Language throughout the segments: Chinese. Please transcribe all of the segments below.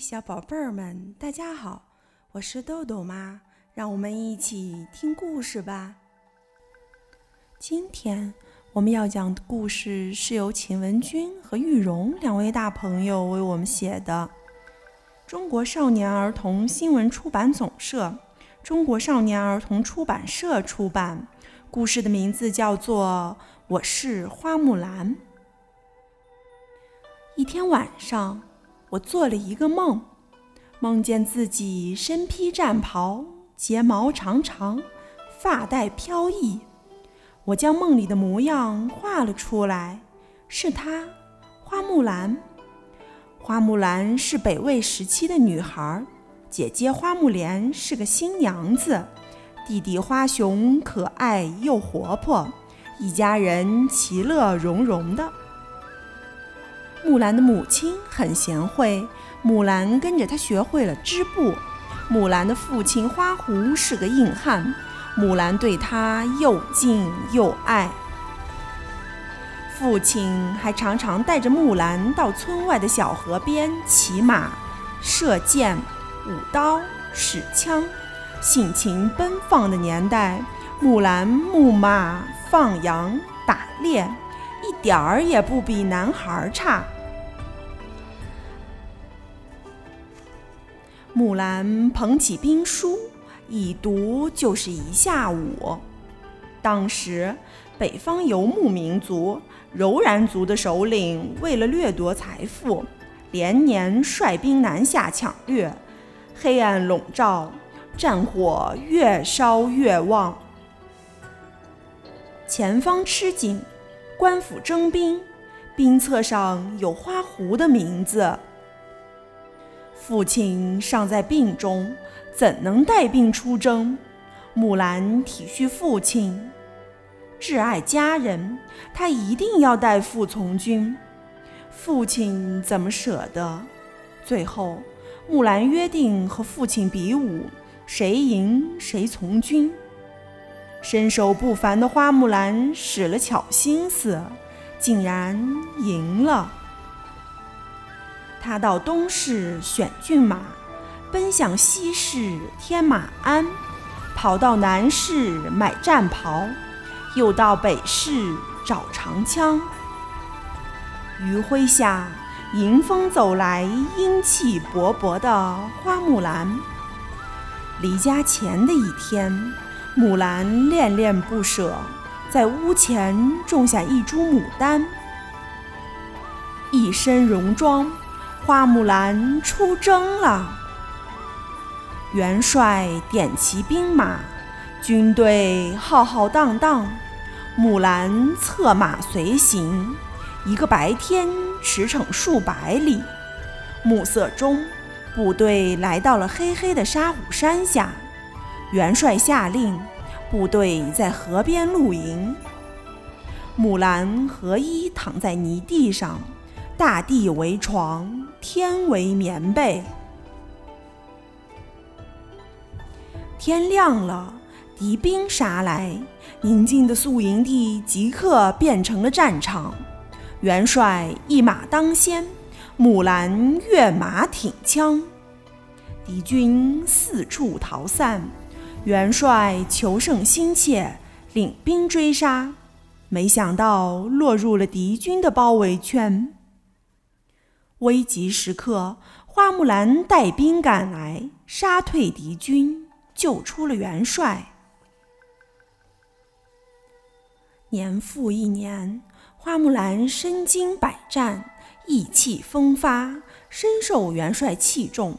小宝贝儿们，大家好，我是豆豆妈，让我们一起听故事吧。今天我们要讲的故事是由秦文君和玉荣两位大朋友为我们写的，中国少年儿童新闻出版总社、中国少年儿童出版社出版。故事的名字叫做《我是花木兰》。一天晚上。我做了一个梦，梦见自己身披战袍，睫毛长长，发带飘逸。我将梦里的模样画了出来，是她，花木兰。花木兰是北魏时期的女孩，姐姐花木莲是个新娘子，弟弟花雄可爱又活泼，一家人其乐融融的。木兰的母亲很贤惠，木兰跟着她学会了织布。木兰的父亲花狐是个硬汉，木兰对他又敬又爱。父亲还常常带着木兰到村外的小河边骑马、射箭、舞刀、使枪。性情奔放的年代，木兰牧马、放羊、打猎。一点儿也不比男孩差。木兰捧起兵书，一读就是一下午。当时，北方游牧民族柔然族的首领为了掠夺财富，连年率兵南下抢掠，黑暗笼罩，战火越烧越旺，前方吃紧。官府征兵，兵册上有花狐的名字。父亲尚在病中，怎能带病出征？木兰体恤父亲，挚爱家人，她一定要带父从军。父亲怎么舍得？最后，木兰约定和父亲比武，谁赢谁从军。身手不凡的花木兰使了巧心思，竟然赢了。他到东市选骏马，奔向西市添马鞍，跑到南市买战袍，又到北市找长枪。余晖下，迎风走来英气勃勃的花木兰。离家前的一天。木兰恋恋不舍，在屋前种下一株牡丹。一身戎装，花木兰出征了。元帅点齐兵马，军队浩浩荡荡，木兰策马随行。一个白天驰骋数百里，暮色中，部队来到了黑黑的沙虎山下。元帅下令，部队在河边露营。木兰和衣躺在泥地上，大地为床，天为棉被。天亮了，敌兵杀来，宁静的宿营地即刻变成了战场。元帅一马当先，木兰跃马挺枪，敌军四处逃散。元帅求胜心切，领兵追杀，没想到落入了敌军的包围圈。危急时刻，花木兰带兵赶来，杀退敌军，救出了元帅。年复一年，花木兰身经百战，意气风发，深受元帅器重。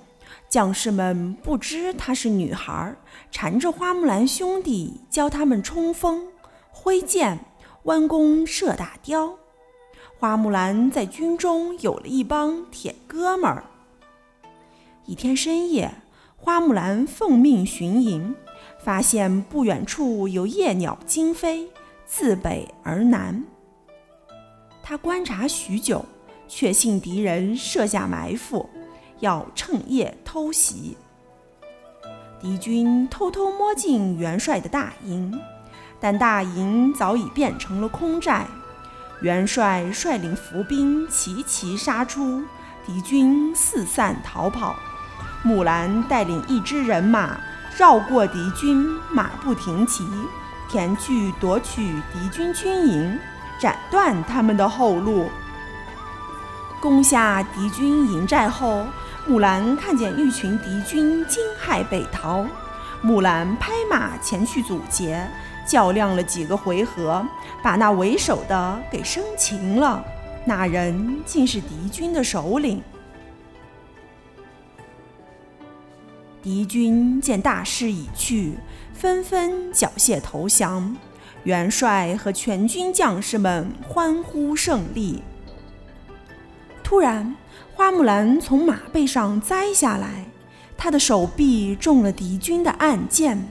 将士们不知她是女孩，缠着花木兰兄弟教他们冲锋、挥剑、弯弓射大雕。花木兰在军中有了一帮铁哥们儿。一天深夜，花木兰奉命巡营，发现不远处有夜鸟惊飞，自北而南。他观察许久，确信敌人设下埋伏。要趁夜偷袭，敌军偷偷摸进元帅的大营，但大营早已变成了空寨。元帅率领伏兵齐齐杀出，敌军四散逃跑。木兰带领一支人马绕过敌军，马不停蹄，前去夺取敌军军营，斩断他们的后路。攻下敌军营寨后，木兰看见一群敌军惊骇北逃，木兰拍马前去阻截，较量了几个回合，把那为首的给生擒了。那人竟是敌军的首领。敌军见大势已去，纷纷缴械投降。元帅和全军将士们欢呼胜利。突然，花木兰从马背上栽下来，她的手臂中了敌军的暗箭。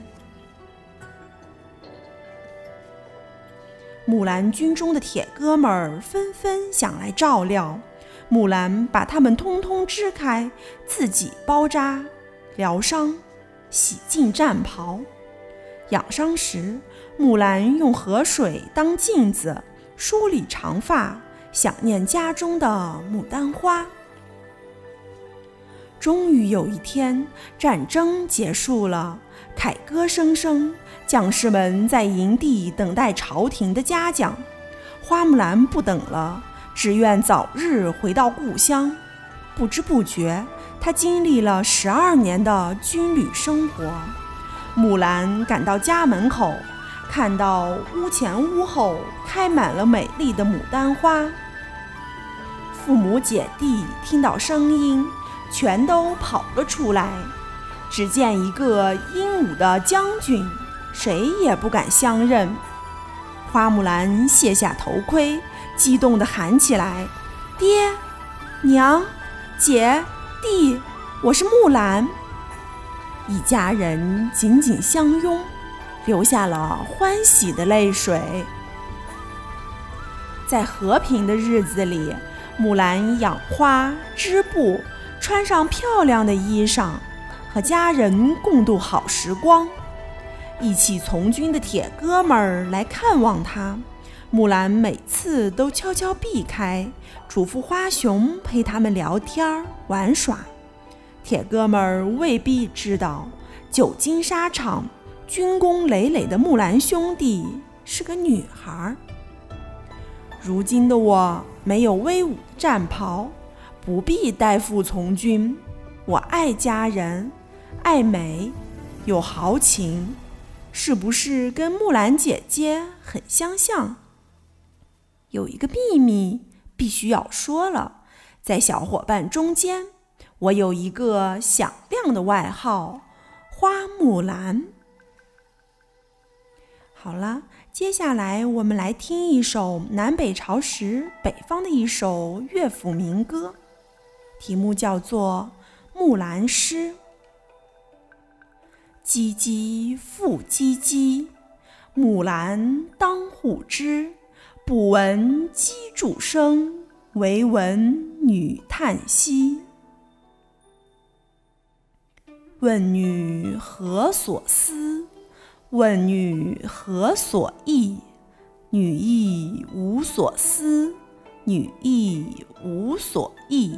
木兰军中的铁哥们儿纷纷想来照料，木兰把他们通通支开，自己包扎、疗伤、洗净战袍。养伤时，木兰用河水当镜子梳理长发。想念家中的牡丹花。终于有一天，战争结束了，凯歌声声，将士们在营地等待朝廷的嘉奖。花木兰不等了，只愿早日回到故乡。不知不觉，她经历了十二年的军旅生活。木兰赶到家门口。看到屋前屋后开满了美丽的牡丹花，父母姐弟听到声音，全都跑了出来。只见一个英武的将军，谁也不敢相认。花木兰卸下头盔，激动地喊起来：“爹，娘，姐，弟，我是木兰！”一家人紧紧相拥。流下了欢喜的泪水。在和平的日子里，木兰养花织布，穿上漂亮的衣裳，和家人共度好时光。一起从军的铁哥们儿来看望他，木兰每次都悄悄避开，嘱咐花熊陪他们聊天玩耍。铁哥们儿未必知道，久经沙场。军功累累的木兰兄弟是个女孩。如今的我没有威武的战袍，不必代父从军。我爱家人，爱美，有豪情，是不是跟木兰姐姐很相像？有一个秘密必须要说了，在小伙伴中间，我有一个响亮的外号——花木兰。好了，接下来我们来听一首南北朝时北方的一首乐府民歌，题目叫做《木兰诗》。唧唧复唧唧，木兰当户织。不闻机杼声，惟闻女叹息。问女何所思？问女何所忆？女亦无所思，女亦无所忆。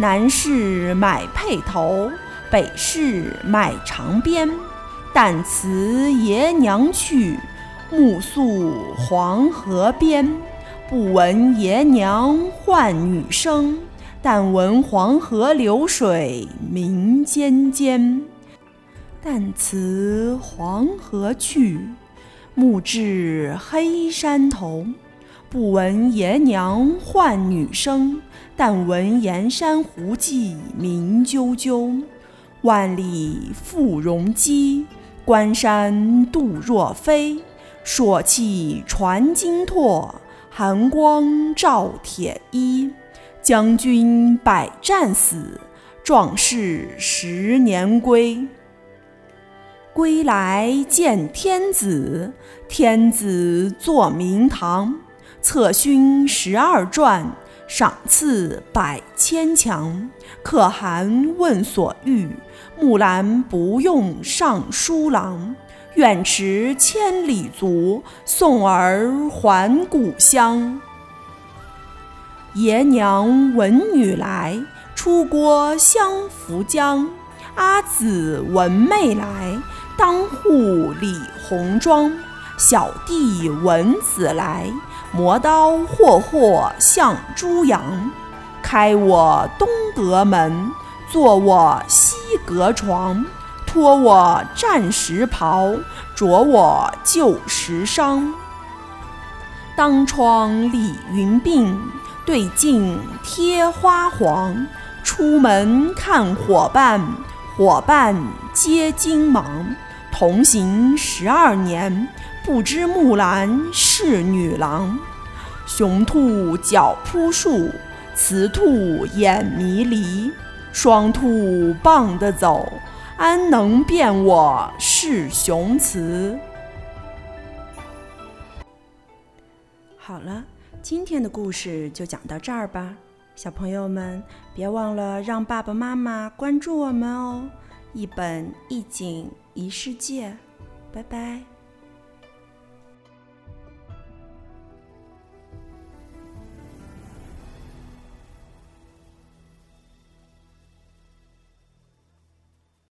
南市买辔头，北市买长鞭。旦辞爷娘去，暮宿黄河边。不闻爷娘唤女声，但闻黄河流水鸣溅溅。旦辞黄河去，暮至黑山头。不闻爷娘唤女声，但闻岩山胡骑鸣啾啾。万里赴戎机，关山度若飞。朔气传金柝，寒光照铁衣。将军百战死。壮士十年归。归来见天子，天子坐明堂，策勋十二传，赏赐百千强。可汗问所欲，木兰不用尚书郎。愿驰千里足，送儿还故乡。爷娘闻女来，出郭相扶将。阿姊闻妹来，当户理红妆。小弟闻姊来，磨刀霍霍向猪羊。开我东阁门，坐我西阁床。脱我战时袍，着我旧时裳。当窗理云鬓，对镜贴花黄。出门看伙伴，伙伴皆惊忙。同行十二年，不知木兰是女郎。雄兔脚扑树，雌兔眼迷离。双兔傍地走。安能辨我是雄雌？好了，今天的故事就讲到这儿吧。小朋友们，别忘了让爸爸妈妈关注我们哦！一本一景一世界，拜拜。